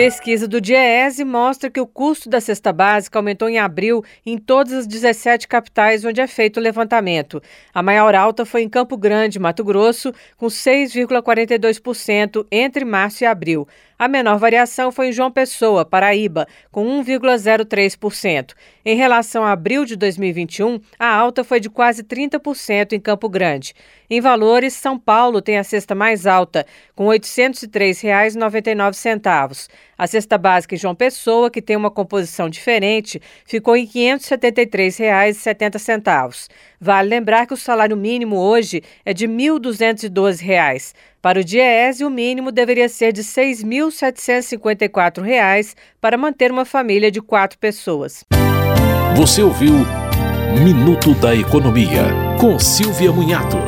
Pesquisa do DIEESE mostra que o custo da cesta básica aumentou em abril em todas as 17 capitais onde é feito o levantamento. A maior alta foi em Campo Grande, Mato Grosso, com 6,42% entre março e abril. A menor variação foi em João Pessoa, Paraíba, com 1,03%. Em relação a abril de 2021, a alta foi de quase 30% em Campo Grande. Em valores, São Paulo tem a cesta mais alta, com R$ 803,99. A cesta básica em João Pessoa, que tem uma composição diferente, ficou em R$ 573,70. Vale lembrar que o salário mínimo hoje é de R$ 1.212. Para o DIEESE, o mínimo deveria ser de R$ 6.754 para manter uma família de quatro pessoas. Você ouviu Minuto da Economia, com Silvia Munhato.